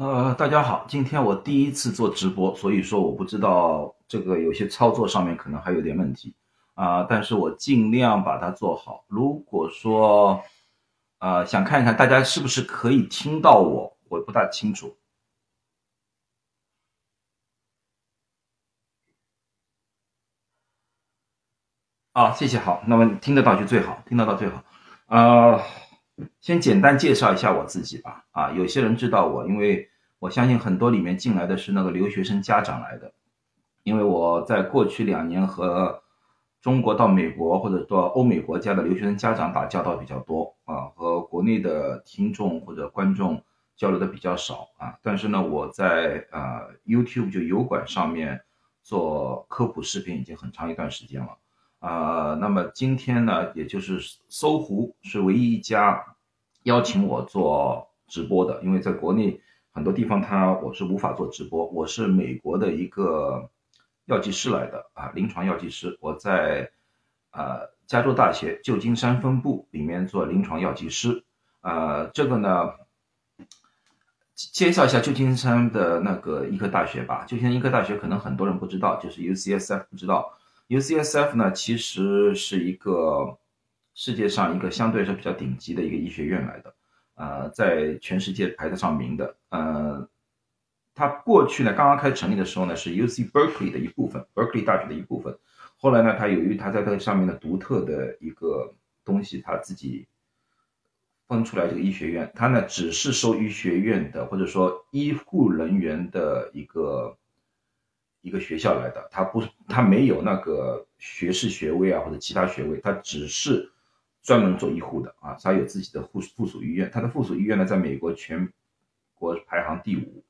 呃，大家好，今天我第一次做直播，所以说我不知道这个有些操作上面可能还有点问题啊，但是我尽量把它做好。如果说呃想看一看大家是不是可以听到我，我不大清楚。啊，谢谢，好，那么听得到就最好，听得到最好。啊，先简单介绍一下我自己吧。啊，有些人知道我，因为我相信很多里面进来的是那个留学生家长来的，因为我在过去两年和中国到美国或者到欧美国家的留学生家长打交道比较多啊，和国内的听众或者观众交流的比较少啊。但是呢，我在呃 YouTube 就油管上面做科普视频已经很长一段时间了。啊，那么今天呢，也就是搜狐是唯一一家邀请我做直播的，因为在国内很多地方他我是无法做直播，我是美国的一个药剂师来的啊，临床药剂师，我在呃加州大学旧金山分部里面做临床药剂师，呃，这个呢，介绍一下旧金山的那个医科大学吧，旧金山医科大学可能很多人不知道，就是 UCSF 不知道。UCSF 呢，其实是一个世界上一个相对是比较顶级的一个医学院来的，呃，在全世界排得上名的。呃，它过去呢，刚刚开始成立的时候呢，是 UC Berkeley 的一部分，Berkeley 大学的一部分。后来呢，它由于它在这个上面的独特的一个东西，它自己分出来这个医学院，它呢只是收医学院的或者说医护人员的一个。一个学校来的，他不，他没有那个学士学位啊，或者其他学位，他只是专门做医护的啊。他有自己的附附属医院，他的附属医院呢，在美国全国排行第五。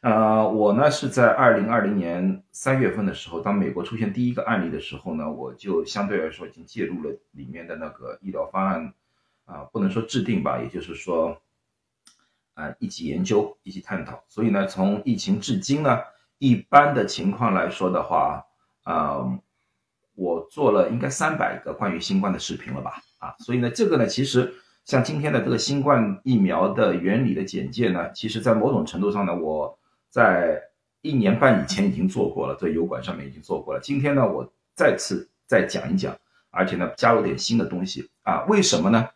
呃，我呢是在二零二零年三月份的时候，当美国出现第一个案例的时候呢，我就相对来说已经介入了里面的那个医疗方案啊，不能说制定吧，也就是说，啊，一起研究，一起探讨。所以呢，从疫情至今呢。一般的情况来说的话，呃，我做了应该三百个关于新冠的视频了吧？啊，所以呢，这个呢，其实像今天的这个新冠疫苗的原理的简介呢，其实在某种程度上呢，我在一年半以前已经做过了，在油管上面已经做过了。今天呢，我再次再讲一讲，而且呢，加入点新的东西啊？为什么呢？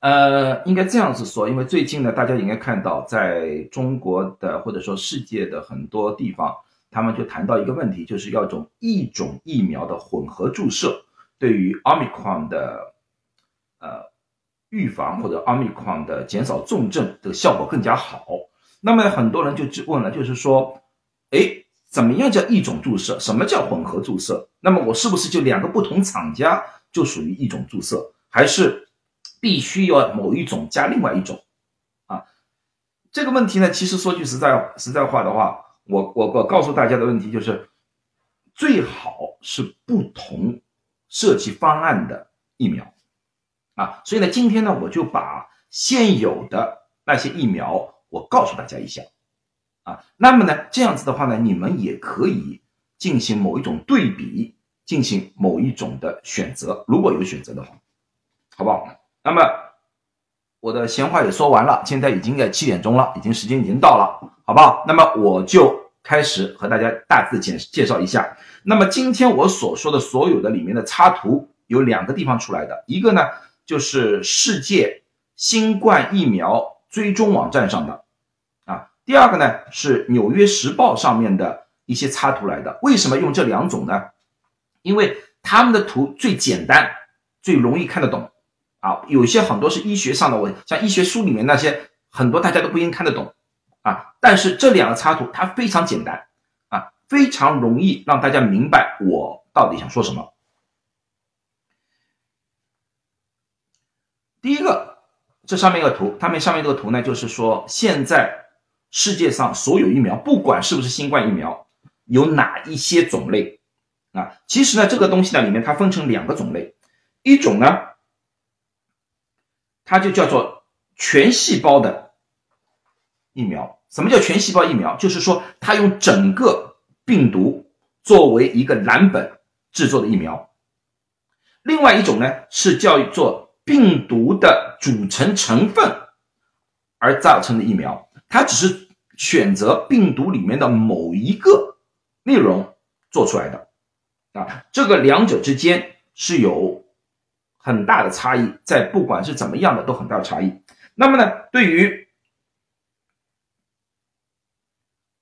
呃，应该这样子说，因为最近呢，大家应该看到，在中国的或者说世界的很多地方，他们就谈到一个问题，就是要种一种疫苗的混合注射，对于奥密克戎的呃预防或者奥密克戎的减少重症的效果更加好。那么很多人就问了，就是说，哎，怎么样叫一种注射？什么叫混合注射？那么我是不是就两个不同厂家就属于一种注射，还是？必须要某一种加另外一种，啊，这个问题呢，其实说句实在实在话的话，我我我告诉大家的问题就是，最好是不同设计方案的疫苗，啊，所以呢，今天呢，我就把现有的那些疫苗我告诉大家一下，啊，那么呢，这样子的话呢，你们也可以进行某一种对比，进行某一种的选择，如果有选择的话，好不好？那么我的闲话也说完了，现在已经在七点钟了，已经时间已经到了，好不好？那么我就开始和大家大致简介绍一下。那么今天我所说的所有的里面的插图有两个地方出来的，一个呢就是世界新冠疫苗追踪网站上的啊，第二个呢是纽约时报上面的一些插图来的。为什么用这两种呢？因为他们的图最简单，最容易看得懂。啊，有些很多是医学上的，我像医学书里面那些很多大家都不一定看得懂啊。但是这两个插图它非常简单啊，非常容易让大家明白我到底想说什么。第一个，这上面一个图，它们上面这个图呢，就是说现在世界上所有疫苗，不管是不是新冠疫苗，有哪一些种类啊？其实呢，这个东西呢里面它分成两个种类，一种呢。它就叫做全细胞的疫苗。什么叫全细胞疫苗？就是说它用整个病毒作为一个蓝本制作的疫苗。另外一种呢是叫做病毒的组成成分而造成的疫苗。它只是选择病毒里面的某一个内容做出来的啊，这个两者之间是有很大的差异，在不管是怎么样的都很大的差异。那么呢，对于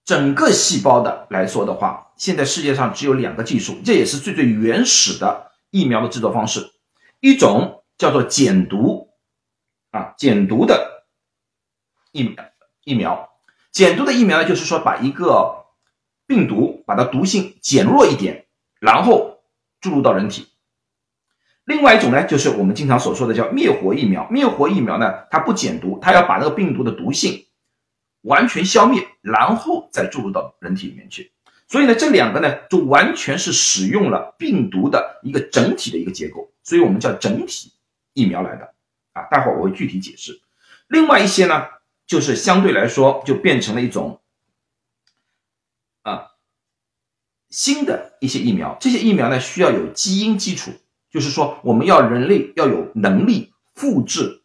整个细胞的来说的话，现在世界上只有两个技术，这也是最最原始的疫苗的制作方式，一种叫做减毒啊，减毒的疫苗。疫苗减毒的疫苗呢，就是说把一个病毒把它毒性减弱一点，然后注入到人体。另外一种呢，就是我们经常所说的叫灭活疫苗。灭活疫苗呢，它不减毒，它要把那个病毒的毒性完全消灭，然后再注入到人体里面去。所以呢，这两个呢，就完全是使用了病毒的一个整体的一个结构，所以我们叫整体疫苗来的啊。待会儿我会具体解释。另外一些呢。就是相对来说，就变成了一种啊新的一些疫苗。这些疫苗呢，需要有基因基础，就是说，我们要人类要有能力复制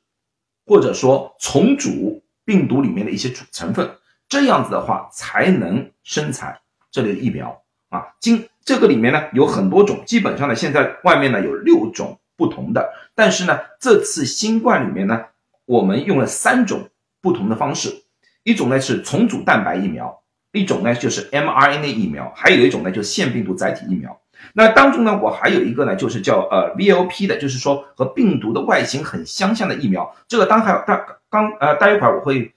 或者说重组病毒里面的一些主成分，这样子的话才能生产这类疫苗啊。今这个里面呢有很多种，基本上呢现在外面呢有六种不同的，但是呢这次新冠里面呢，我们用了三种。不同的方式，一种呢是重组蛋白疫苗，一种呢就是 mRNA 疫苗，还有一种呢就是腺病毒载体疫苗。那当中呢，我还有一个呢，就是叫呃 VLP 的，就是说和病毒的外形很相像的疫苗。这个当还大刚呃待一会儿我会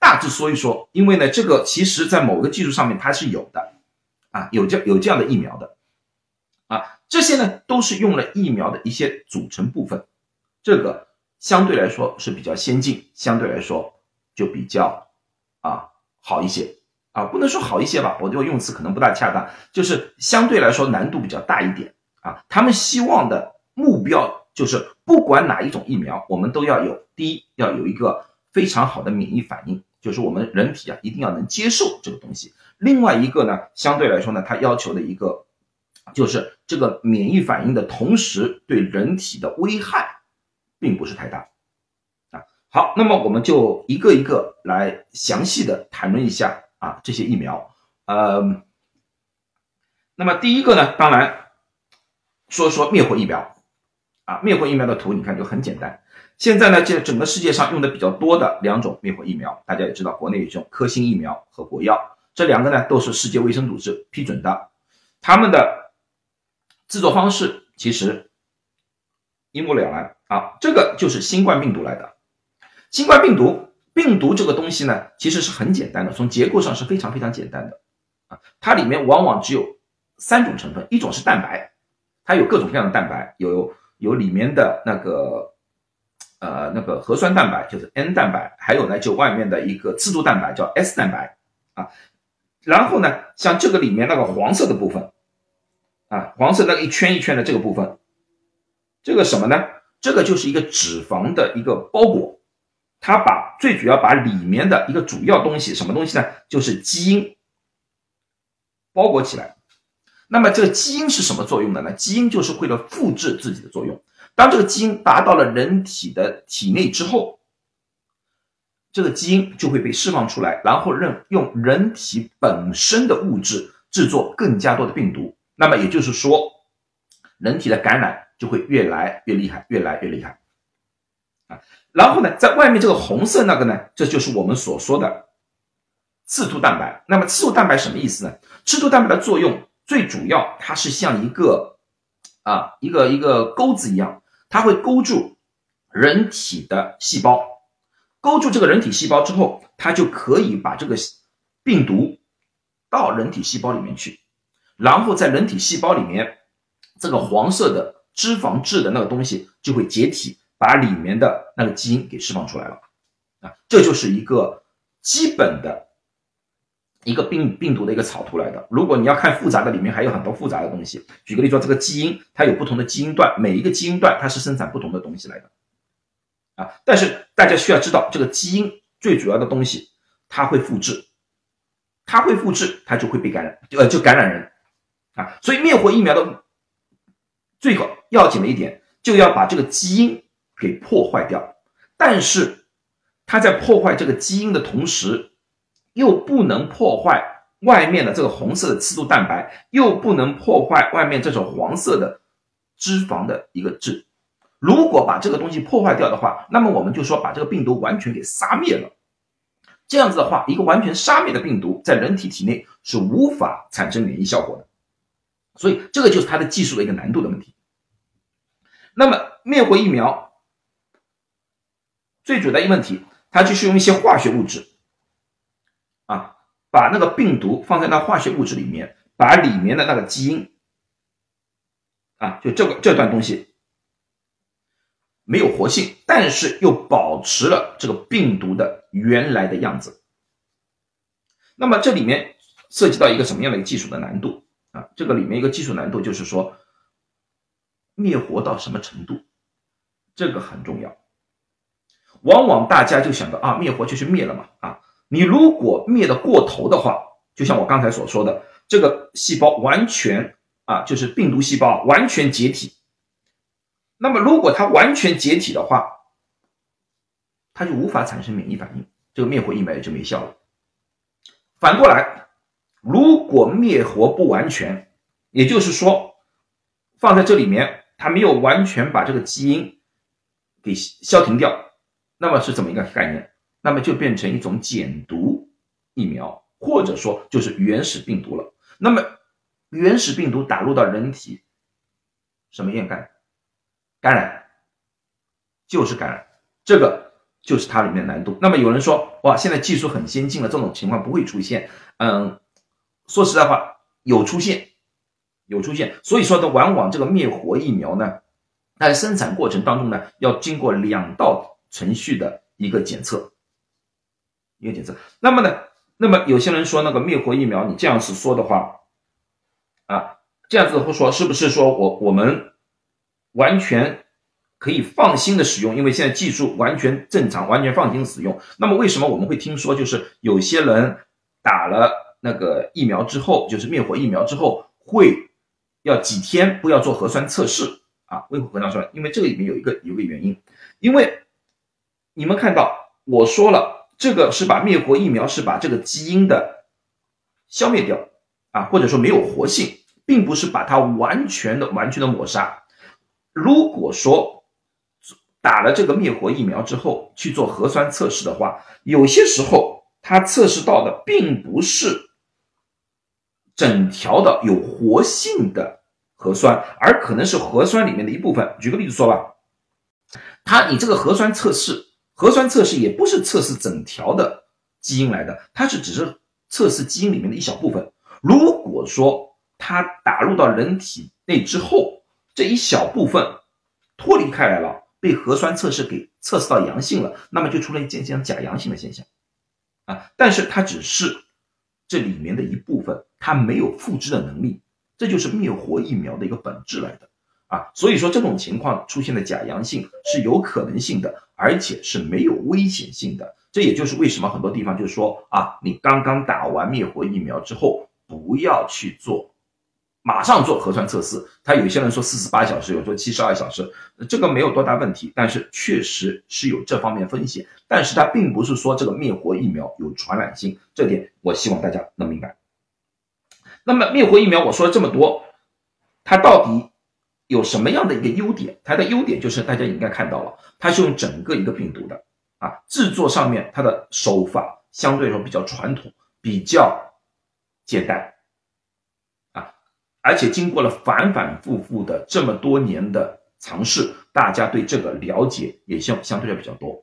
大致说一说，因为呢这个其实在某个技术上面它是有的啊，有这有这样的疫苗的啊，这些呢都是用了疫苗的一些组成部分，这个相对来说是比较先进，相对来说。就比较啊好一些啊，不能说好一些吧，我这个用词可能不大恰当，就是相对来说难度比较大一点啊。他们希望的目标就是，不管哪一种疫苗，我们都要有第一要有一个非常好的免疫反应，就是我们人体啊一定要能接受这个东西。另外一个呢，相对来说呢，它要求的一个就是这个免疫反应的同时，对人体的危害并不是太大。啊好，那么我们就一个一个来详细的谈论一下啊这些疫苗，呃，那么第一个呢，当然说说灭活疫苗啊，灭活疫苗的图你看就很简单。现在呢，这整个世界上用的比较多的两种灭活疫苗，大家也知道，国内有这种科兴疫苗和国药，这两个呢都是世界卫生组织批准的，他们的制作方式其实一目了然啊，这个就是新冠病毒来的。新冠病毒，病毒这个东西呢，其实是很简单的，从结构上是非常非常简单的啊。它里面往往只有三种成分，一种是蛋白，它有各种各样的蛋白，有有里面的那个呃那个核酸蛋白，就是 N 蛋白，还有呢就外面的一个刺突蛋白叫 S 蛋白啊。然后呢，像这个里面那个黄色的部分啊，黄色那个一圈一圈的这个部分，这个什么呢？这个就是一个脂肪的一个包裹。它把最主要把里面的一个主要东西，什么东西呢？就是基因包裹起来。那么这个基因是什么作用的呢？基因就是为了复制自己的作用。当这个基因达到了人体的体内之后，这个基因就会被释放出来，然后任用人体本身的物质制作更加多的病毒。那么也就是说，人体的感染就会越来越厉害，越来越厉害啊。然后呢，在外面这个红色那个呢，这就是我们所说的刺突蛋白。那么刺突蛋白什么意思呢？刺突蛋白的作用最主要，它是像一个啊一个一个钩子一样，它会勾住人体的细胞，勾住这个人体细胞之后，它就可以把这个病毒到人体细胞里面去，然后在人体细胞里面，这个黄色的脂肪质的那个东西就会解体。把里面的那个基因给释放出来了，啊，这就是一个基本的一个病病毒的一个草图来的。如果你要看复杂的，里面还有很多复杂的东西。举个例说，这个基因它有不同的基因段，每一个基因段它是生产不同的东西来的，啊，但是大家需要知道，这个基因最主要的东西它会复制，它会复制，它就会被感染，呃，就感染人，啊，所以灭活疫苗的最高要紧的一点，就要把这个基因。给破坏掉，但是它在破坏这个基因的同时，又不能破坏外面的这个红色的刺突蛋白，又不能破坏外面这种黄色的脂肪的一个质。如果把这个东西破坏掉的话，那么我们就说把这个病毒完全给杀灭了。这样子的话，一个完全杀灭的病毒在人体体内是无法产生免疫效果的。所以这个就是它的技术的一个难度的问题。那么灭活疫苗最主要的一个问题，它就是用一些化学物质。把那个病毒放在那化学物质里面，把里面的那个基因，啊，就这个这段东西没有活性，但是又保持了这个病毒的原来的样子。那么这里面涉及到一个什么样的一个技术的难度啊？这个里面一个技术难度就是说，灭活到什么程度，这个很重要。往往大家就想到啊，灭活就是灭了嘛，啊。你如果灭的过头的话，就像我刚才所说的，这个细胞完全啊，就是病毒细胞完全解体。那么如果它完全解体的话，它就无法产生免疫反应，这个灭活疫苗也就没效了。反过来，如果灭活不完全，也就是说放在这里面，它没有完全把这个基因给消停掉，那么是怎么一个概念？那么就变成一种减毒疫苗，或者说就是原始病毒了。那么原始病毒打入到人体，什么样感感染？就是感染，这个就是它里面难度。那么有人说，哇，现在技术很先进了，这种情况不会出现。嗯，说实在话，有出现，有出现。所以说呢，往往这个灭活疫苗呢，在生产过程当中呢，要经过两道程序的一个检测。一个检测，那么呢？那么有些人说那个灭活疫苗，你这样子说的话，啊，这样子会说是不是说我我们完全可以放心的使用？因为现在技术完全正常，完全放心使用。那么为什么我们会听说，就是有些人打了那个疫苗之后，就是灭活疫苗之后，会要几天不要做核酸测试啊？为何核酸说？因为这个里面有一个有个原因，因为你们看到我说了。这个是把灭活疫苗是把这个基因的消灭掉啊，或者说没有活性，并不是把它完全的完全的抹杀。如果说打了这个灭活疫苗之后去做核酸测试的话，有些时候它测试到的并不是整条的有活性的核酸，而可能是核酸里面的一部分。举个例子说吧，它你这个核酸测试。核酸测试也不是测试整条的基因来的，它是只是测试基因里面的一小部分。如果说它打入到人体内之后，这一小部分脱离开来了，被核酸测试给测试到阳性了，那么就出了一件像假阳性的现象啊。但是它只是这里面的一部分，它没有复制的能力，这就是灭活疫苗的一个本质来的。啊，所以说这种情况出现的假阳性是有可能性的，而且是没有危险性的。这也就是为什么很多地方就是说啊，你刚刚打完灭活疫苗之后，不要去做，马上做核酸测试。他有些人说四十八小时，有说七十二小时，这个没有多大问题，但是确实是有这方面风险。但是它并不是说这个灭活疫苗有传染性，这点我希望大家能明白。那么灭活疫苗我说了这么多，它到底？有什么样的一个优点？它的优点就是大家应该看到了，它是用整个一个病毒的啊，制作上面它的手法相对来说比较传统，比较简单啊，而且经过了反反复复的这么多年的尝试，大家对这个了解也相相对来比较多。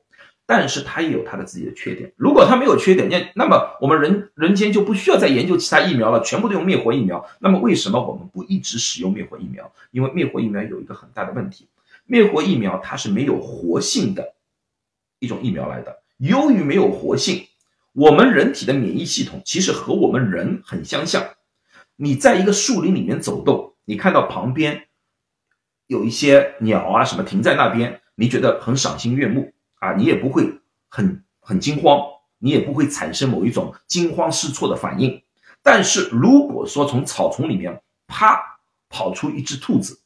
但是它也有它的自己的缺点。如果它没有缺点，那那么我们人人间就不需要再研究其他疫苗了，全部都用灭活疫苗。那么为什么我们不一直使用灭活疫苗？因为灭活疫苗有一个很大的问题，灭活疫苗它是没有活性的一种疫苗来的。由于没有活性，我们人体的免疫系统其实和我们人很相像。你在一个树林里面走动，你看到旁边有一些鸟啊什么停在那边，你觉得很赏心悦目。啊，你也不会很很惊慌，你也不会产生某一种惊慌失措的反应。但是如果说从草丛里面啪跑出一只兔子，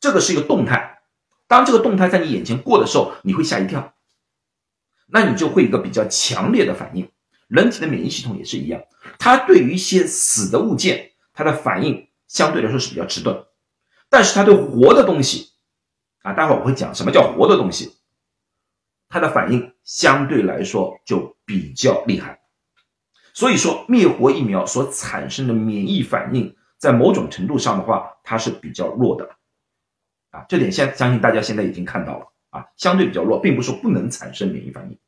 这个是一个动态，当这个动态在你眼前过的时候，你会吓一跳，那你就会一个比较强烈的反应。人体的免疫系统也是一样，它对于一些死的物件，它的反应相对来说是比较迟钝，但是它对活的东西，啊，待会儿我会讲什么叫活的东西，它的反应相对来说就比较厉害。所以说，灭活疫苗所产生的免疫反应，在某种程度上的话，它是比较弱的，啊，这点相相信大家现在已经看到了，啊，相对比较弱，并不是说不能产生免疫反应。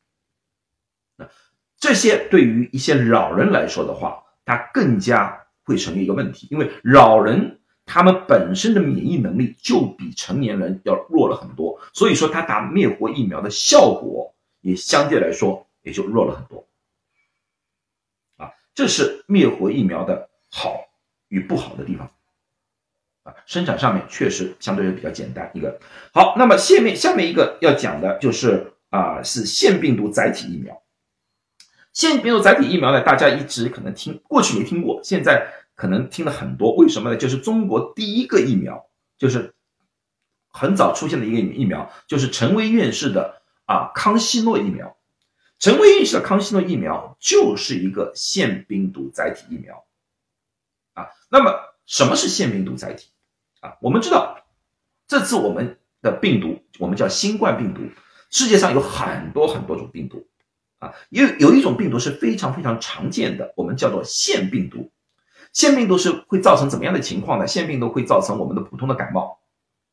那这些对于一些老人来说的话，它更加会成为一个问题，因为老人他们本身的免疫能力就比成年人要弱了很多，所以说他打灭活疫苗的效果也相对来说也就弱了很多。啊这是灭活疫苗的好与不好的地方，啊，生产上面确实相对是比较简单一个。好，那么下面下面一个要讲的就是啊，是腺病毒载体疫苗。腺病毒载体疫苗呢，大家一直可能听过去没听过，现在可能听了很多。为什么呢？就是中国第一个疫苗，就是很早出现的一个疫苗，就是陈薇院士的啊康希诺疫苗。陈薇院士的康希诺疫苗就是一个腺病毒载体疫苗，啊，那么什么是腺病毒载体？啊，我们知道这次我们的病毒，我们叫新冠病毒。世界上有很多很多种病毒，啊，有有一种病毒是非常非常常见的，我们叫做腺病毒。腺病毒是会造成怎么样的情况呢？腺病毒会造成我们的普通的感冒，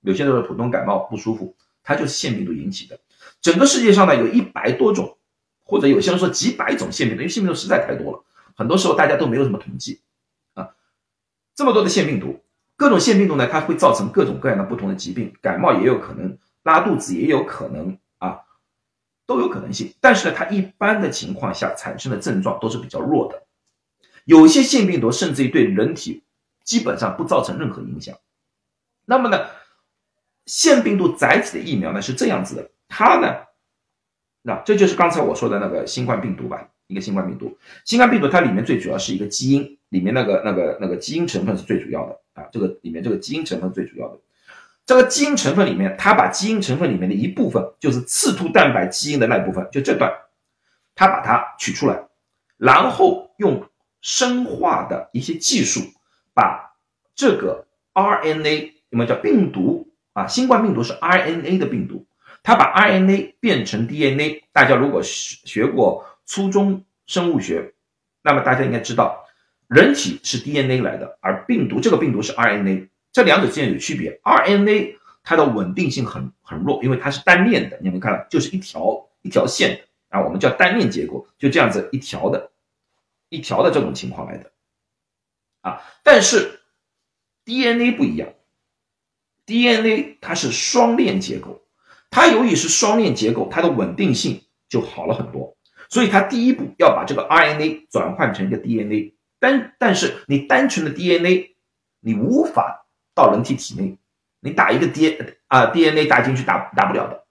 有些人的普通感冒不舒服，它就是腺病毒引起的。整个世界上呢，有一百多种。或者有些人说几百种腺病毒，因为腺病毒实在太多了，很多时候大家都没有什么统计啊。这么多的腺病毒，各种腺病毒呢，它会造成各种各样的不同的疾病，感冒也有可能，拉肚子也有可能啊，都有可能性。但是呢，它一般的情况下产生的症状都是比较弱的，有些腺病毒甚至于对人体基本上不造成任何影响。那么呢，腺病毒载体的疫苗呢是这样子的，它呢。那这就是刚才我说的那个新冠病毒吧，一个新冠病毒。新冠病毒它里面最主要是一个基因，里面那个那个那个基因成分是最主要的啊，这个里面这个基因成分最主要的。这个基因成分里面，它把基因成分里面的一部分，就是刺突蛋白基因的那部分，就这段，它把它取出来，然后用生化的一些技术，把这个 RNA，什么叫病毒啊？新冠病毒是 RNA 的病毒。它把 RNA 变成 DNA，大家如果学学过初中生物学，那么大家应该知道，人体是 DNA 来的，而病毒这个病毒是 RNA，这两者之间有区别。RNA 它的稳定性很很弱，因为它是单链的，你们看，就是一条一条线的啊，我们叫单链结构，就这样子一条的，一条的这种情况来的啊。但是 DNA 不一样，DNA 它是双链结构。它由于是双链结构，它的稳定性就好了很多，所以它第一步要把这个 RNA 转换成一个 DNA，单但是你单纯的 DNA 你无法到人体体内，你打一个 dn 啊 DNA 打进去打打不了的，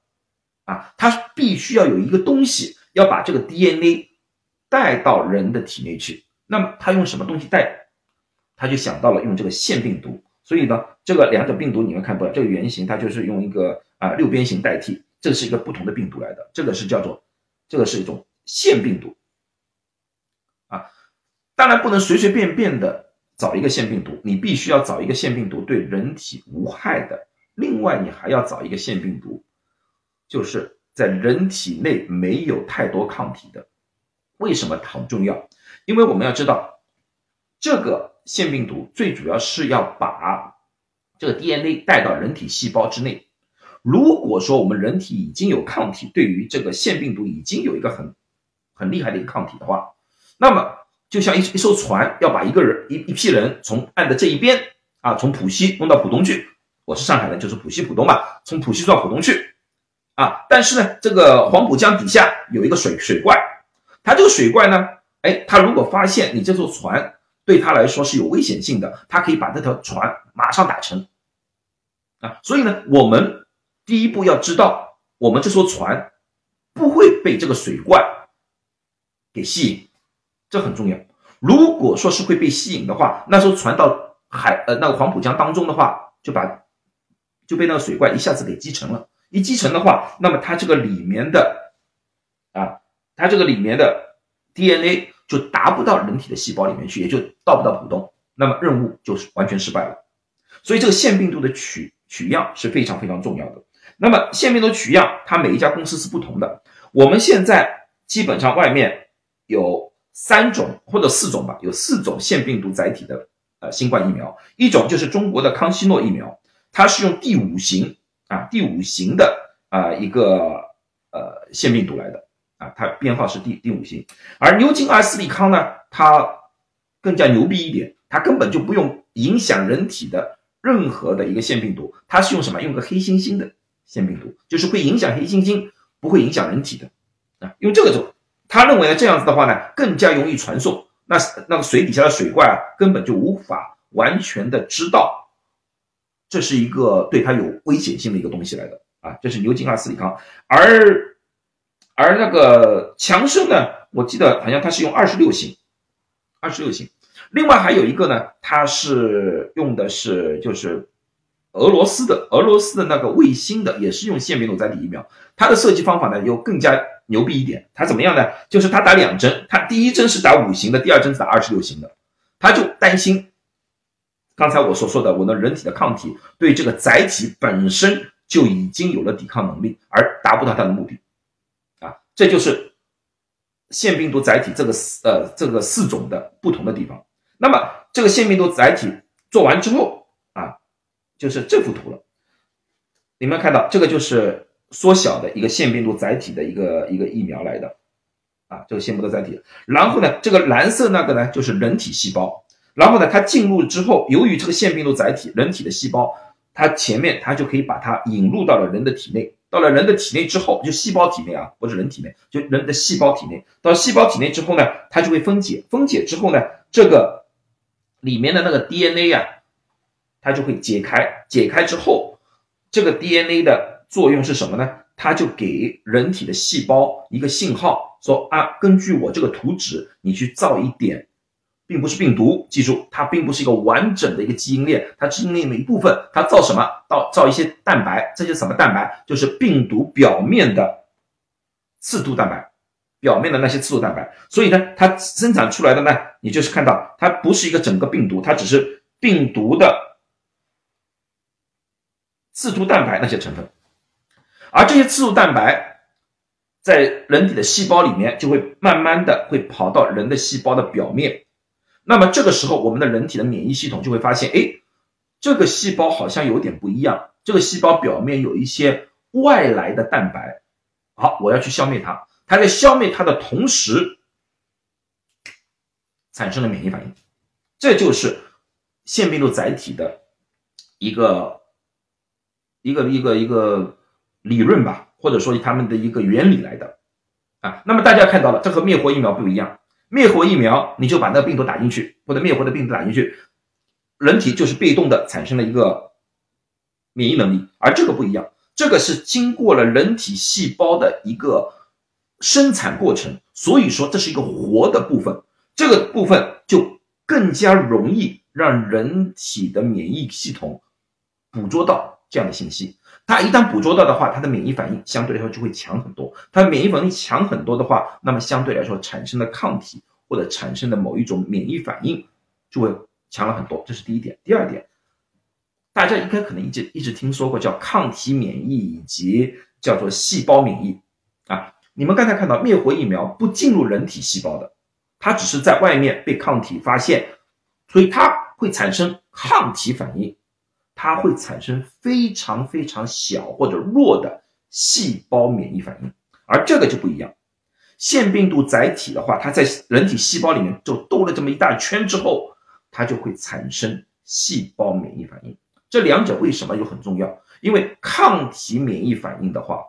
啊，它必须要有一个东西要把这个 DNA 带到人的体内去，那么它用什么东西带？他就想到了用这个腺病毒，所以呢，这个两种病毒你们看不到这个原型，它就是用一个。啊，六边形代替，这是一个不同的病毒来的，这个是叫做，这个是一种腺病毒，啊，当然不能随随便便的找一个腺病毒，你必须要找一个腺病毒对人体无害的，另外你还要找一个腺病毒，就是在人体内没有太多抗体的，为什么它很重要？因为我们要知道，这个腺病毒最主要是要把这个 DNA 带到人体细胞之内。如果说我们人体已经有抗体，对于这个腺病毒已经有一个很很厉害的一个抗体的话，那么就像一一艘船要把一个人一一批人从岸的这一边啊，从浦西弄到浦东去。我是上海人，就是浦西浦东嘛，从浦西到浦东去啊。但是呢，这个黄浦江底下有一个水水怪，他这个水怪呢，哎，他如果发现你这艘船对他来说是有危险性的，他可以把这条船马上打沉啊。所以呢，我们。第一步要知道，我们这艘船不会被这个水怪给吸引，这很重要。如果说是会被吸引的话，那艘船到海呃那个黄浦江当中的话，就把就被那个水怪一下子给击沉了。一击沉的话，那么它这个里面的，它这个里面的 DNA 就达不到人体的细胞里面去，也就到不到浦东，那么任务就是完全失败了。所以这个腺病毒的取取样是非常非常重要的。那么腺病毒取样，它每一家公司是不同的。我们现在基本上外面有三种或者四种吧，有四种腺病毒载体的呃新冠疫苗，一种就是中国的康希诺疫苗，它是用第五型啊第五型的啊一个呃腺病毒来的。啊，它编号是第第五型，而牛津阿斯利康呢，它更加牛逼一点，它根本就不用影响人体的任何的一个腺病毒，它是用什么？用个黑猩猩的腺病毒，就是会影响黑猩猩，不会影响人体的啊。用这个做，他认为呢，这样子的话呢，更加容易传送，那那个水底下的水怪啊，根本就无法完全的知道，这是一个对它有危险性的一个东西来的啊。这是牛津阿斯利康，而。而那个强生呢，我记得好像它是用二十六型，二十六型。另外还有一个呢，它是用的是就是俄罗斯的俄罗斯的那个卫星的，也是用腺病毒载体疫苗。它的设计方法呢又更加牛逼一点。它怎么样呢？就是它打两针，它第一针是打五型的，第二针是打二十六型的。他就担心刚才我所说的，我的人体的抗体对这个载体本身就已经有了抵抗能力，而达不到它的目的。这就是腺病毒载体这个四呃这个四种的不同的地方。那么这个腺病毒载体做完之后啊，就是这幅图了。你们看到这个就是缩小的一个腺病毒载体的一个一个疫苗来的啊，这个腺病毒载体。然后呢，这个蓝色那个呢就是人体细胞。然后呢，它进入之后，由于这个腺病毒载体人体的细胞，它前面它就可以把它引入到了人的体内。到了人的体内之后，就细胞体内啊，不是人体内，就人的细胞体内。到细胞体内之后呢，它就会分解，分解之后呢，这个里面的那个 DNA 啊，它就会解开，解开之后，这个 DNA 的作用是什么呢？它就给人体的细胞一个信号，说啊，根据我这个图纸，你去造一点。并不是病毒，记住，它并不是一个完整的一个基因链，它基因链的一部分，它造什么？造造一些蛋白，这些什么蛋白？就是病毒表面的刺突蛋白，表面的那些刺突蛋白。所以呢，它生产出来的呢，你就是看到它不是一个整个病毒，它只是病毒的刺突蛋白那些成分，而这些刺突蛋白在人体的细胞里面就会慢慢的会跑到人的细胞的表面。那么这个时候，我们的人体的免疫系统就会发现，哎，这个细胞好像有点不一样，这个细胞表面有一些外来的蛋白，好，我要去消灭它。它在消灭它的同时，产生了免疫反应，这就是腺病毒载体的一个一个一个一个理论吧，或者说他们的一个原理来的啊。那么大家看到了，这和灭活疫苗不一样。灭活疫苗，你就把那个病毒打进去，或者灭活的病毒打进去，人体就是被动的产生了一个免疫能力，而这个不一样，这个是经过了人体细胞的一个生产过程，所以说这是一个活的部分，这个部分就更加容易让人体的免疫系统捕捉到这样的信息。它一旦捕捉到的话，它的免疫反应相对来说就会强很多。它免疫反应强很多的话，那么相对来说产生的抗体或者产生的某一种免疫反应就会强了很多。这是第一点。第二点，大家应该可能一直一直听说过叫抗体免疫以及叫做细胞免疫啊。你们刚才看到灭活疫苗不进入人体细胞的，它只是在外面被抗体发现，所以它会产生抗体反应。它会产生非常非常小或者弱的细胞免疫反应，而这个就不一样。腺病毒载体的话，它在人体细胞里面就兜了这么一大圈之后，它就会产生细胞免疫反应。这两者为什么又很重要？因为抗体免疫反应的话，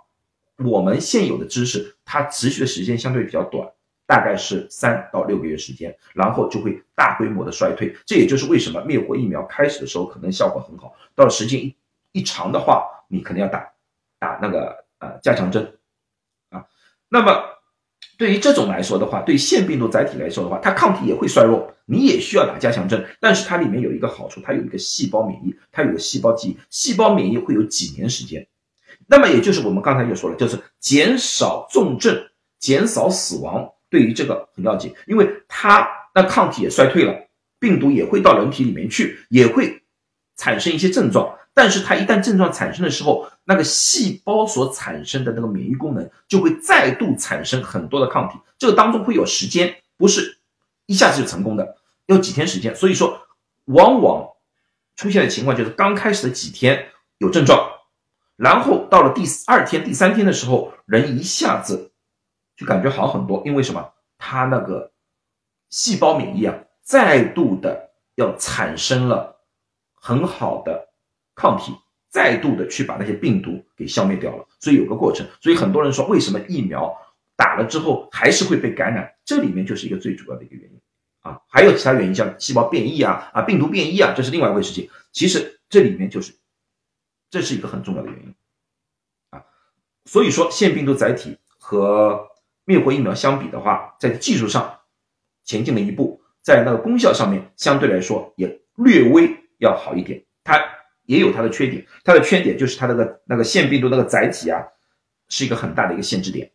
我们现有的知识，它持续的时间相对比较短。大概是三到六个月时间，然后就会大规模的衰退。这也就是为什么灭活疫苗开始的时候可能效果很好，到时间一一长的话，你肯定要打打那个呃加强针啊。那么对于这种来说的话，对腺病毒载体来说的话，它抗体也会衰弱，你也需要打加强针。但是它里面有一个好处，它有一个细胞免疫，它有个细胞记忆，细胞免疫会有几年时间。那么也就是我们刚才就说了，就是减少重症，减少死亡。对于这个很要紧，因为它那抗体也衰退了，病毒也会到人体里面去，也会产生一些症状。但是它一旦症状产生的时候，那个细胞所产生的那个免疫功能就会再度产生很多的抗体，这个当中会有时间，不是一下子就成功的，要几天时间。所以说，往往出现的情况就是刚开始的几天有症状，然后到了第二天、第三天的时候，人一下子就感觉好很多，因为什么？他那个细胞免疫啊，再度的要产生了很好的。抗体再度的去把那些病毒给消灭掉了，所以有个过程。所以很多人说，为什么疫苗打了之后还是会被感染？这里面就是一个最主要的一个原因啊。还有其他原因，像细胞变异啊、啊病毒变异啊，这是另外一回事情。其实这里面就是，这是一个很重要的原因啊。所以说，腺病毒载体和灭活疫苗相比的话，在技术上前进了一步，在那个功效上面相对来说也略微要好一点。它。也有它的缺点，它的缺点就是它那个那个腺病毒那个载体啊，是一个很大的一个限制点，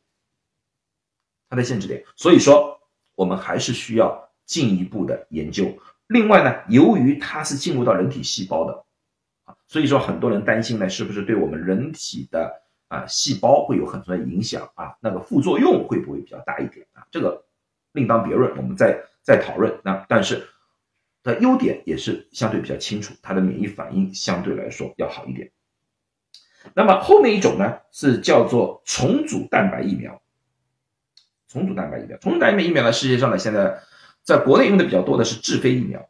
它的限制点。所以说，我们还是需要进一步的研究。另外呢，由于它是进入到人体细胞的，所以说很多人担心呢，是不是对我们人体的啊细胞会有很多的影响啊？那个副作用会不会比较大一点啊？这个另当别论，我们再再讨论。那但是。的优点也是相对比较清楚，它的免疫反应相对来说要好一点。那么后面一种呢，是叫做重组蛋白疫苗。重组蛋白疫苗，重组蛋白疫苗呢，世界上呢现在在国内用的比较多的是智飞疫苗，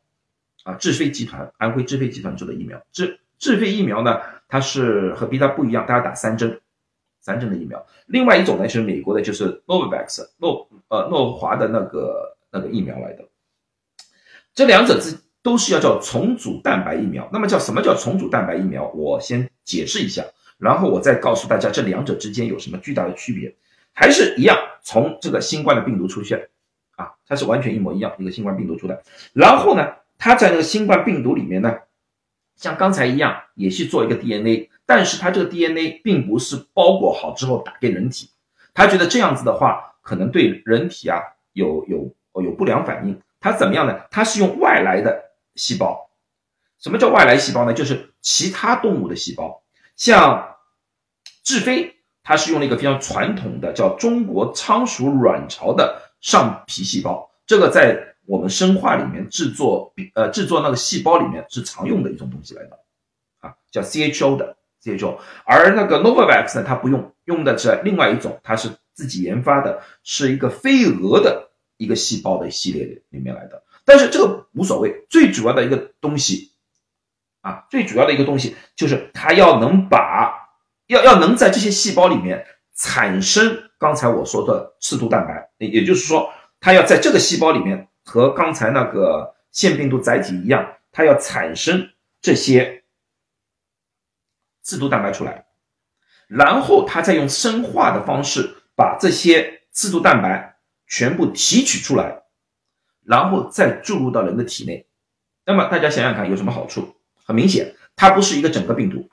啊，智飞集团，安徽智飞集团做的疫苗。智智飞疫苗呢，它是和别的不一样，大家打三针，三针的疫苗。另外一种呢是美国的，就是 Novavax 诺呃诺华的那个那个疫苗来的。这两者之都是要叫重组蛋白疫苗。那么叫什么叫重组蛋白疫苗？我先解释一下，然后我再告诉大家这两者之间有什么巨大的区别。还是一样，从这个新冠的病毒出现，啊，它是完全一模一样，一个新冠病毒出来。然后呢，它在那个新冠病毒里面呢，像刚才一样，也是做一个 DNA，但是它这个 DNA 并不是包裹好之后打给人体，他觉得这样子的话，可能对人体啊有有有不良反应。它怎么样呢？它是用外来的细胞。什么叫外来细胞呢？就是其他动物的细胞。像智飞，它是用了一个非常传统的叫中国仓鼠卵巢的上皮细胞。这个在我们生化里面制作，呃，制作那个细胞里面是常用的一种东西来的，啊，叫 CHO 的 CHO。而那个 Novavax 呢，它不用，用的是另外一种，它是自己研发的，是一个飞蛾的。一个细胞的系列里面来的，但是这个无所谓，最主要的一个东西啊，最主要的一个东西就是它要能把要要能在这些细胞里面产生刚才我说的刺突蛋白，也就是说，它要在这个细胞里面和刚才那个腺病毒载体一样，它要产生这些刺毒蛋白出来，然后它再用生化的方式把这些刺毒蛋白。全部提取出来，然后再注入到人的体内。那么大家想想看，有什么好处？很明显，它不是一个整个病毒，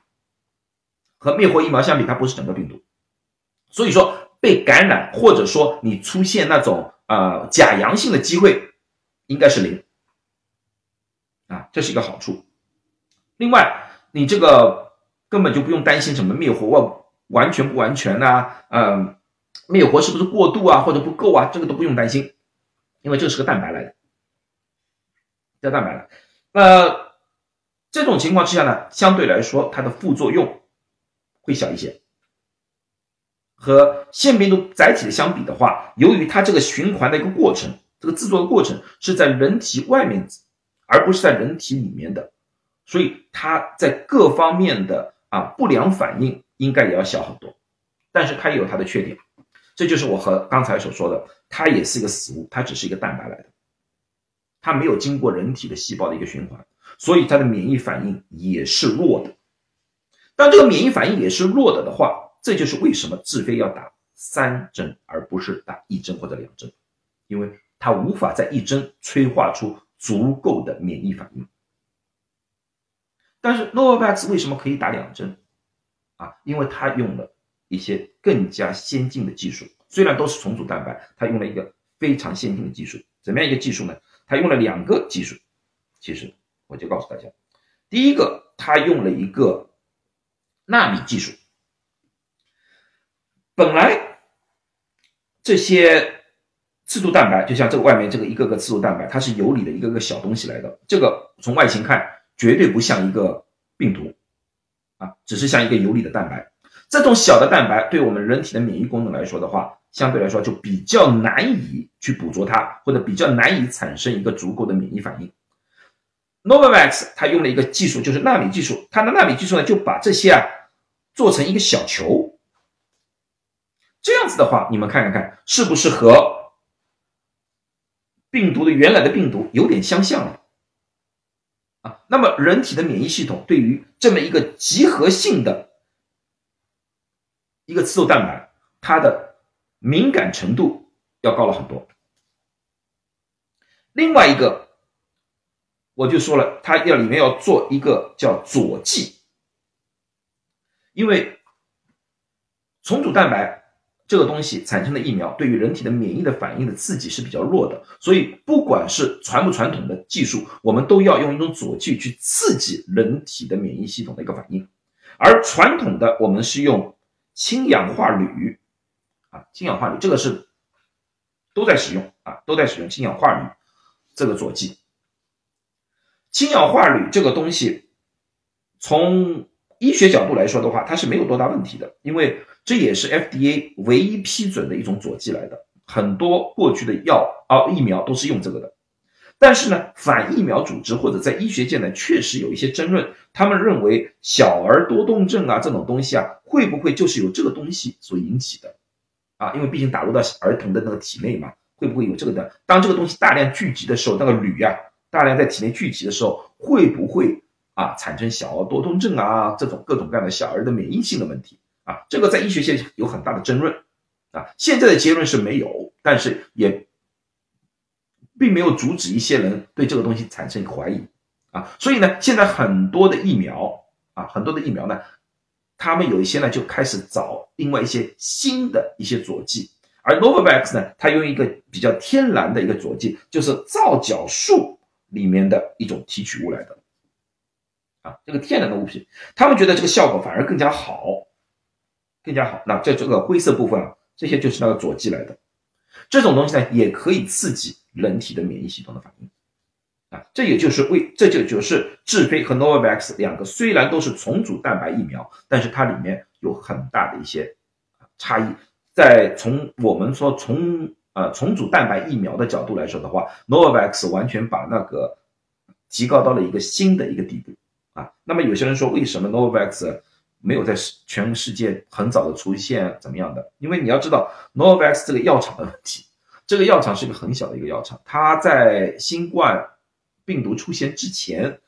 和灭活疫苗相比，它不是整个病毒。所以说，被感染或者说你出现那种呃假阳性的机会应该是零啊，这是一个好处。另外，你这个根本就不用担心什么灭活完完全不完全呐，嗯。灭活是不是过度啊，或者不够啊？这个都不用担心，因为这是个蛋白来的，叫蛋白来。那这种情况之下呢，相对来说它的副作用会小一些。和腺病毒载体的相比的话，由于它这个循环的一个过程，这个制作的过程是在人体外面，而不是在人体里面的，所以它在各方面的啊不良反应应该也要小很多。但是它也有它的缺点。这就是我和刚才所说的，它也是一个死物，它只是一个蛋白来的，它没有经过人体的细胞的一个循环，所以它的免疫反应也是弱的。当这个免疫反应也是弱的的话，这就是为什么智飞要打三针而不是打一针或者两针，因为它无法在一针催化出足够的免疫反应。但是 Novavax 为什么可以打两针啊？因为它用了。一些更加先进的技术，虽然都是重组蛋白，它用了一个非常先进的技术。怎么样一个技术呢？它用了两个技术，其实我就告诉大家，第一个，它用了一个纳米技术。本来这些刺突蛋白，就像这个外面这个一个个刺突蛋白，它是游离的一个个小东西来的。这个从外形看，绝对不像一个病毒啊，只是像一个游离的蛋白。这种小的蛋白对我们人体的免疫功能来说的话，相对来说就比较难以去捕捉它，或者比较难以产生一个足够的免疫反应。Novavax 它用了一个技术，就是纳米技术。它的纳米技术呢，就把这些啊做成一个小球。这样子的话，你们看看看，是不是和病毒的原来的病毒有点相像了？啊，那么人体的免疫系统对于这么一个集合性的一个刺突蛋白，它的敏感程度要高了很多。另外一个，我就说了，它要里面要做一个叫佐剂，因为重组蛋白。这个东西产生的疫苗对于人体的免疫的反应的刺激是比较弱的，所以不管是传不传统的技术，我们都要用一种佐剂去刺激人体的免疫系统的一个反应。而传统的我们是用氢氧化铝啊，氢氧化铝这个是都在使用啊，都在使用氢氧化铝这个佐剂。氢氧化铝这个东西从医学角度来说的话，它是没有多大问题的，因为。这也是 FDA 唯一批准的一种佐剂来的，很多过去的药啊疫苗都是用这个的。但是呢，反疫苗组织或者在医学界呢，确实有一些争论。他们认为小儿多动症啊这种东西啊，会不会就是由这个东西所引起的？啊，因为毕竟打入到儿童的那个体内嘛，会不会有这个的？当这个东西大量聚集的时候，那个铝呀大量在体内聚集的时候，会不会啊产生小儿多动症啊这种各种各样的小儿的免疫性的问题？啊，这个在医学界有很大的争论，啊，现在的结论是没有，但是也并没有阻止一些人对这个东西产生怀疑，啊，所以呢，现在很多的疫苗啊，很多的疫苗呢，他们有一些呢就开始找另外一些新的一些佐剂，而 Novavax 呢，它用一个比较天然的一个佐剂，就是皂角树里面的一种提取物来的，啊，这个天然的物品，他们觉得这个效果反而更加好。更加好。那在这个灰色部分啊，这些就是那个佐剂来的。这种东西呢，也可以刺激人体的免疫系统的反应啊。这也就是为这就就是智飞和 Novavax 两个虽然都是重组蛋白疫苗，但是它里面有很大的一些差异。在从我们说从呃重组蛋白疫苗的角度来说的话，Novavax 完全把那个提高到了一个新的一个地步啊。那么有些人说，为什么 Novavax？没有在全世界很早的出现怎么样的？因为你要知道 n o v a x 这个药厂的问题，这个药厂是一个很小的一个药厂，它在新冠病毒出现之前，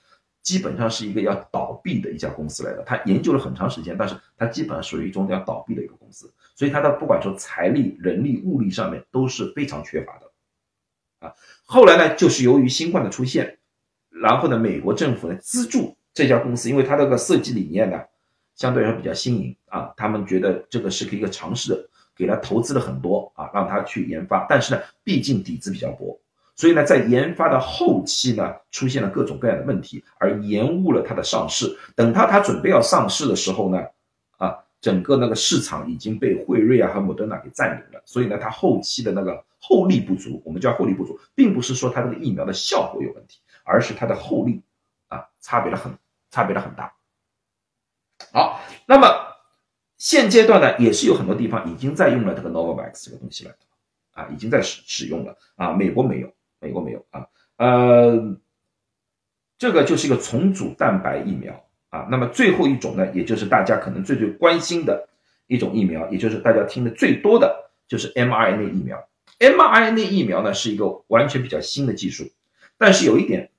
基本上是一个要倒闭的一家公司来的。它研究了很长时间，但是它基本上属于一种要倒闭的一个公司，所以它的不管说财力、人力、物力上面都是非常缺乏的。啊，后来呢，就是由于新冠的出现，然后呢，美国政府呢资助这家公司，因为它这个设计理念呢。相对来说比较新颖啊，他们觉得这个是可以一个尝试的，给他投资了很多啊，让他去研发。但是呢，毕竟底子比较薄，所以呢，在研发的后期呢，出现了各种各样的问题，而延误了它的上市。等到它准备要上市的时候呢，啊，整个那个市场已经被辉瑞啊和莫德纳给占领了，所以呢，它后期的那个后力不足，我们叫后力不足，并不是说它这个疫苗的效果有问题，而是它的后力啊，差别的很，差别的很大。好，那么现阶段呢，也是有很多地方已经在用了这个 Novavax 这个东西了，啊，已经在使使用了啊。美国没有，美国没有啊。呃，这个就是一个重组蛋白疫苗啊。那么最后一种呢，也就是大家可能最最关心的一种疫苗，也就是大家听的最多的就是 mRNA 疫苗。mRNA 疫苗呢是一个完全比较新的技术，但是有一点，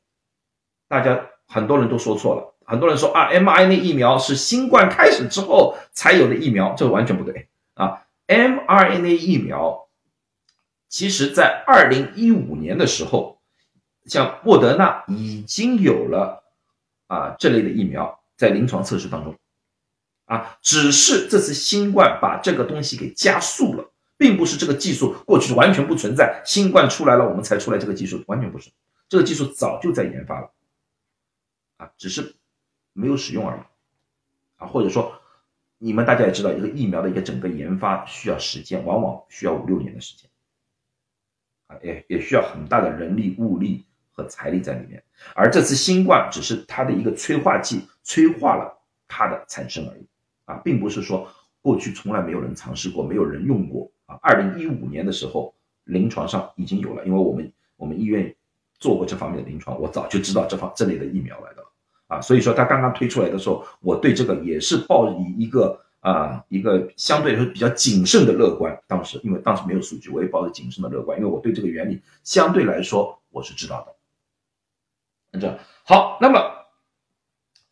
大家很多人都说错了。很多人说啊，mRNA 疫苗是新冠开始之后才有的疫苗，这个完全不对。啊。mRNA 疫苗其实在二零一五年的时候，像莫德纳已经有了啊这类的疫苗在临床测试当中。啊，只是这次新冠把这个东西给加速了，并不是这个技术过去完全不存在，新冠出来了我们才出来这个技术，完全不是，这个技术早就在研发了，啊，只是没有使用而已，啊，或者说你们大家也知道，一个疫苗的一个整个研发需要时间，往往需要五六年的时间，啊，也也需要很大的人力物力和财力在里面，而这次新冠只是它的一个催化剂，催化了它的产生而已，啊，并不是说过去从来没有人尝试过，没有人用过。啊，二零一五年的时候，临床上已经有了，因为我们我们医院做过这方面的临床，我早就知道这方这类的疫苗来的啊，所以说它刚刚推出来的时候，我对这个也是抱以一个啊一个相对来说比较谨慎的乐观。当时因为当时没有数据，我也抱着谨慎的乐观，因为我对这个原理相对来说我是知道的。那这好，那么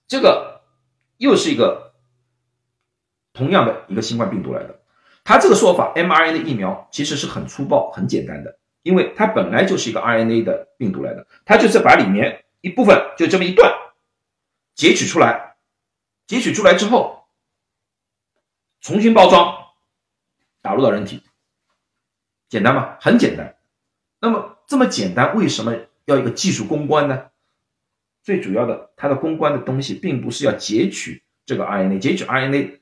这个又是一个同样的一个新冠病毒来的。他这个说法，mRNA 疫苗其实是很粗暴、很简单的，因为它本来就是一个 RNA 的病毒来的，它就是把里面一部分就这么一段截取出来，截取出来之后重新包装，打入到人体，简单吗？很简单。那么这么简单，为什么要一个技术攻关呢？最主要的，它的公关的东西并不是要截取这个 RNA，截取 RNA。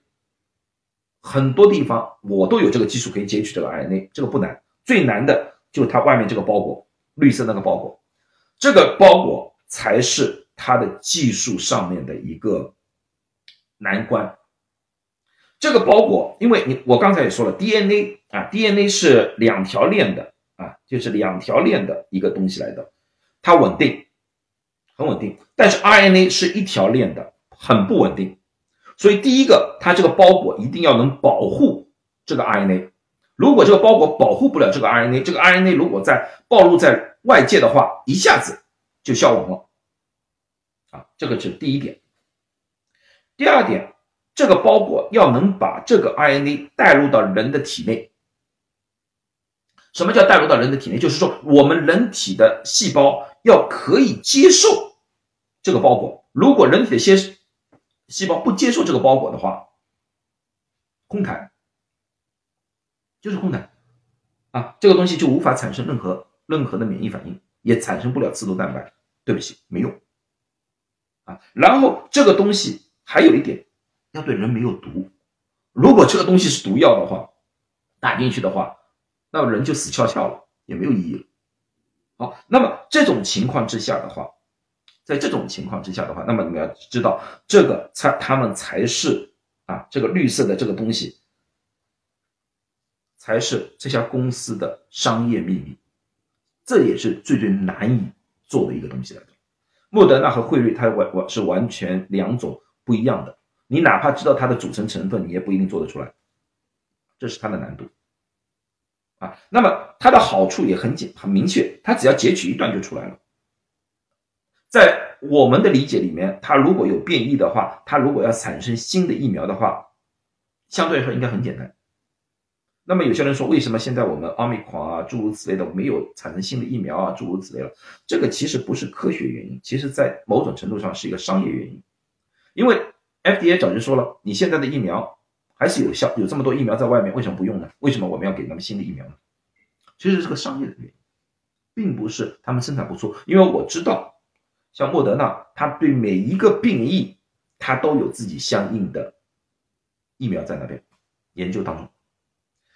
很多地方我都有这个技术可以截取这个 RNA，这个不难。最难的就是它外面这个包裹，绿色那个包裹，这个包裹才是它的技术上面的一个难关。这个包裹，因为你我刚才也说了，DNA 啊，DNA 是两条链的啊，就是两条链的一个东西来的，它稳定，很稳定。但是 RNA 是一条链的，很不稳定。所以，第一个，它这个包裹一定要能保护这个 RNA。如果这个包裹保护不了这个 RNA，这个 RNA 如果在暴露在外界的话，一下子就消亡了。这个是第一点。第二点，这个包裹要能把这个 RNA 带入到人的体内。什么叫带入到人的体内？就是说，我们人体的细胞要可以接受这个包裹。如果人体的些细胞不接受这个包裹的话，空谈，就是空谈啊！这个东西就无法产生任何任何的免疫反应，也产生不了刺突蛋白。对不起，没用啊！然后这个东西还有一点，要对人没有毒。如果这个东西是毒药的话，打进去的话，那人就死翘翘了，也没有意义了。好，那么这种情况之下的话。在这种情况之下的话，那么你们要知道，这个才他们才是啊，这个绿色的这个东西，才是这家公司的商业秘密，这也是最最难以做的一个东西来的。莫德纳和辉瑞，它完完是完全两种不一样的，你哪怕知道它的组成成分，你也不一定做得出来，这是它的难度啊。那么它的好处也很简很明确，它只要截取一段就出来了。在我们的理解里面，它如果有变异的话，它如果要产生新的疫苗的话，相对来说应该很简单。那么有些人说，为什么现在我们奥密克戎啊，诸如此类的没有产生新的疫苗啊，诸如此类了？这个其实不是科学原因，其实在某种程度上是一个商业原因。因为 FDA 早就说了，你现在的疫苗还是有效，有这么多疫苗在外面，为什么不用呢？为什么我们要给他们新的疫苗呢？其实是个商业的原因，并不是他们生产不出，因为我知道。像莫德纳，他对每一个病疫，他都有自己相应的疫苗在那边研究当中。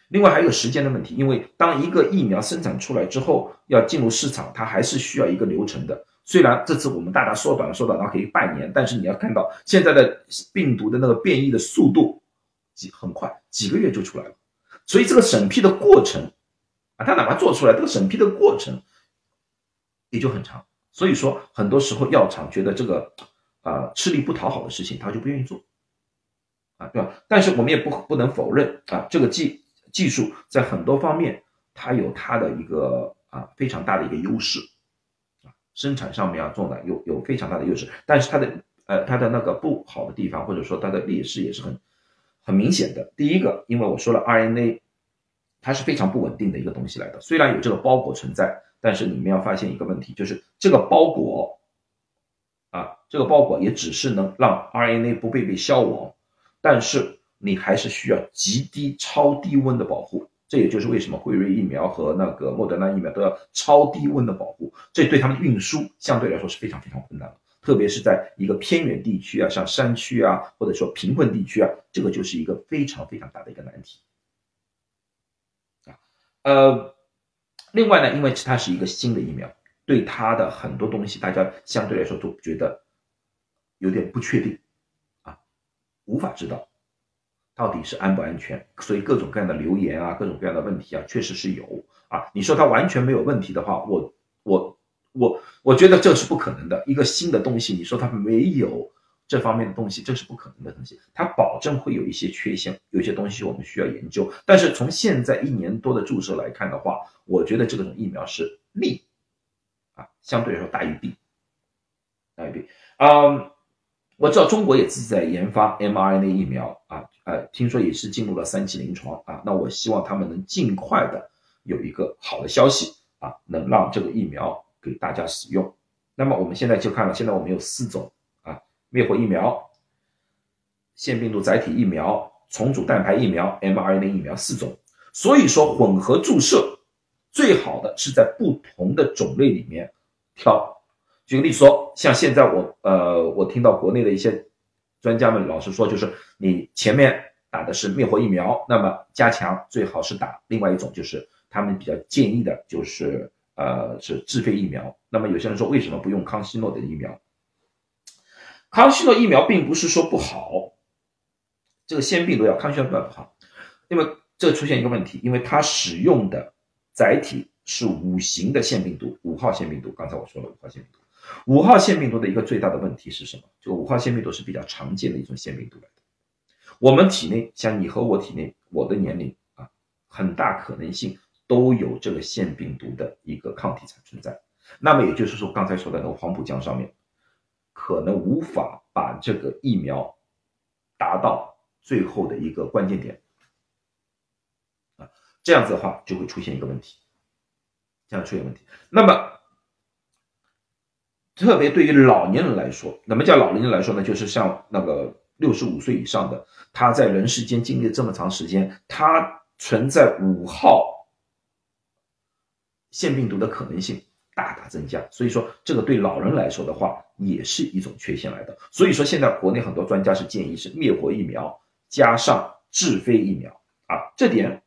另外还有时间的问题，因为当一个疫苗生产出来之后，要进入市场，它还是需要一个流程的。虽然这次我们大大缩短了，缩短到可以半年，但是你要看到现在的病毒的那个变异的速度，几很快，几个月就出来了。所以这个审批的过程啊，它哪怕做出来，这个审批的过程也就很长。所以说，很多时候药厂觉得这个啊吃力不讨好的事情，他就不愿意做啊，对吧？但是我们也不不能否认啊，这个既技术在很多方面它有它的一个啊非常大的一个优势啊，生产上面啊做的有有非常大的优势。但是它的呃它的那个不好的地方，或者说它的劣势也是很很明显的。第一个，因为我说了 RNA 它是非常不稳定的一个东西来的，虽然有这个包裹存在。但是你们要发现一个问题，就是这个包裹，啊，这个包裹也只是能让 RNA 不被被消亡，但是你还是需要极低、超低温的保护，这也就是为什么辉瑞疫苗和那个莫德纳疫苗都要超低温的保护，这对他们运输相对来说是非常非常困难的，特别是在一个偏远地区啊，像山区啊，或者说贫困地区啊，这个就是一个非常非常大的一个难题啊。呃，另外呢，因为它是一个新的疫苗，对它的很多东西大家相对来说都觉得有点不确定啊，无法知道。到底是安不安全？所以各种各样的留言啊，各种各样的问题啊，确实是有啊。你说它完全没有问题的话，我我我我觉得这是不可能的。一个新的东西，你说它没有这方面的东西，这是不可能的东西。它保证会有一些缺陷，有些东西我们需要研究。但是从现在一年多的注射来看的话，我觉得这个种疫苗是利啊，相对来说大于弊，大于弊。嗯。我知道中国也自己在研发 mRNA 疫苗啊，呃，听说也是进入了三期临床啊。那我希望他们能尽快的有一个好的消息啊，能让这个疫苗给大家使用。那么我们现在就看了，现在我们有四种啊，灭活疫苗、腺病毒载体疫苗、重组蛋白疫苗、mRNA 疫苗四种。所以说混合注射最好的是在不同的种类里面挑。举个例子说，像现在我呃，我听到国内的一些专家们老是说，就是你前面打的是灭活疫苗，那么加强最好是打另外一种，就是他们比较建议的，就是呃是自费疫苗。那么有些人说，为什么不用康希诺的疫苗？康希诺疫苗并不是说不好，这个腺病毒药康希诺不好，因为这出现一个问题，因为它使用的载体是五型的腺病毒，五号腺病毒。刚才我说了五号腺病毒。五号腺病毒的一个最大的问题是什么？这个五号腺病毒是比较常见的一种腺病毒来的。我们体内，像你和我体内，我的年龄啊，很大可能性都有这个腺病毒的一个抗体存存在。那么也就是说，刚才说的那个黄浦江上面，可能无法把这个疫苗达到最后的一个关键点啊，这样子的话就会出现一个问题，这样出现问题。那么。特别对于老年人来说，那么叫老年人来说呢？就是像那个六十五岁以上的，他在人世间经历这么长时间，他存在五号腺病毒的可能性大大增加。所以说，这个对老人来说的话，也是一种缺陷来的。所以说，现在国内很多专家是建议是灭活疫苗加上智飞疫苗啊，这点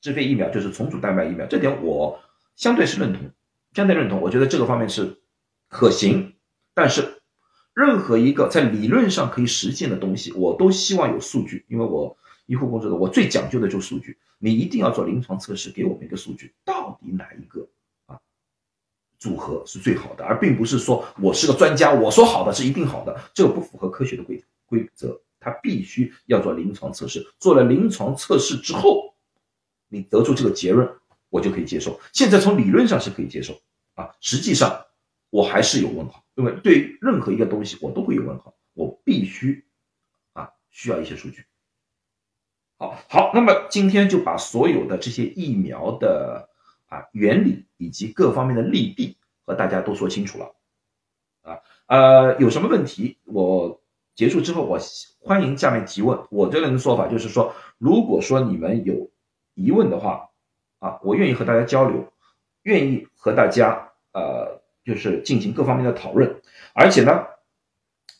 智飞疫苗就是重组蛋白疫苗，这点我相对是认同，相对认同。我觉得这个方面是。可行，但是任何一个在理论上可以实现的东西，我都希望有数据，因为我医护工作者，我最讲究的就是数据。你一定要做临床测试，给我们一个数据，到底哪一个啊组合是最好的，而并不是说我是个专家，我说好的是一定好的，这个不符合科学的规规则。它必须要做临床测试，做了临床测试之后，你得出这个结论，我就可以接受。现在从理论上是可以接受啊，实际上。我还是有问号，因为对任何一个东西我都会有问号，我必须啊需要一些数据。好好，那么今天就把所有的这些疫苗的啊原理以及各方面的利弊和大家都说清楚了啊呃有什么问题我结束之后我欢迎下面提问。我这人的说法就是说，如果说你们有疑问的话啊，我愿意和大家交流，愿意和大家呃。就是进行各方面的讨论，而且呢，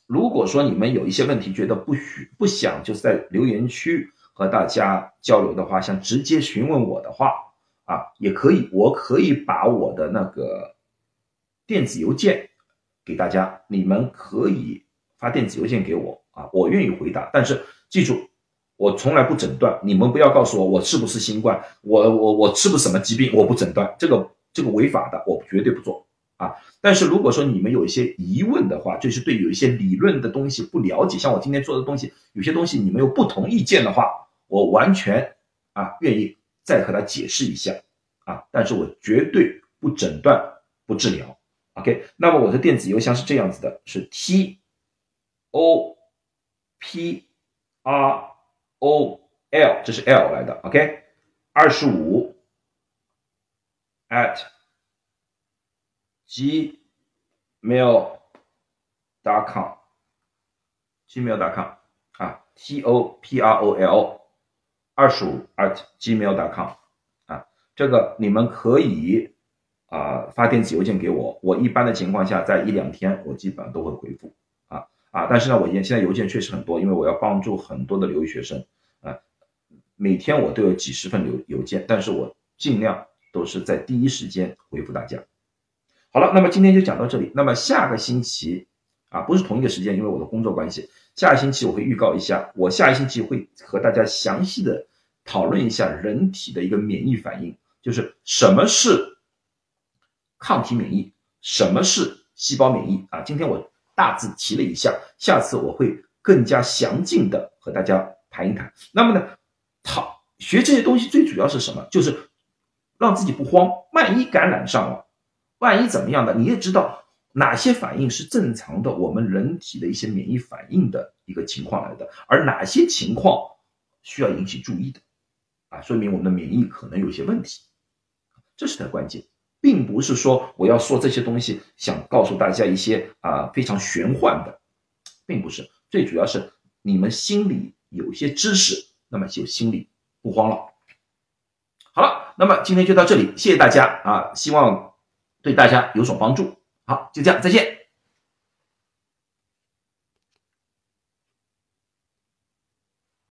如果说你们有一些问题觉得不许不想就是在留言区和大家交流的话，想直接询问我的话啊，也可以，我可以把我的那个电子邮件给大家，你们可以发电子邮件给我啊，我愿意回答。但是记住，我从来不诊断，你们不要告诉我我是不是新冠，我我我是不是什么疾病，我不诊断，这个这个违法的，我绝对不做。啊，但是如果说你们有一些疑问的话，就是对有一些理论的东西不了解，像我今天做的东西，有些东西你们有不同意见的话，我完全啊愿意再和他解释一下啊，但是我绝对不诊断不治疗，OK？那么我的电子邮箱是这样子的，是 T O P R O L，这是 L 来的，OK？二十五 at。gmail.com，gmail.com 啊，t o p r o l 二十五 at gmail.com 啊，这个你们可以啊发电子邮件给我，我一般的情况下在一两天我基本上都会回复啊啊，但是呢，我现现在邮件确实很多，因为我要帮助很多的留学生啊，每天我都有几十份邮邮件，但是我尽量都是在第一时间回复大家。好了，那么今天就讲到这里，那么下个星期啊不是同一个时间，因为我的工作关系。下个星期我会预告一下，我下一星期会和大家详细的讨论一下人体的一个免疫反应，就是什么是抗体免疫，什么是细胞免疫啊？今天我大致提了一下，下次我会更加详尽的和大家谈一谈。那么呢，讨学这些东西最主要是什么？就是让自己不慌，万一感染上了，万一怎么样的，你也知道。哪些反应是正常的？我们人体的一些免疫反应的一个情况来的，而哪些情况需要引起注意的？啊，说明我们的免疫可能有些问题，这是它关键，并不是说我要说这些东西想告诉大家一些啊非常玄幻的，并不是，最主要是你们心里有些知识，那么就心里不慌了。好了，那么今天就到这里，谢谢大家啊，希望对大家有所帮助。好，就这样，再见。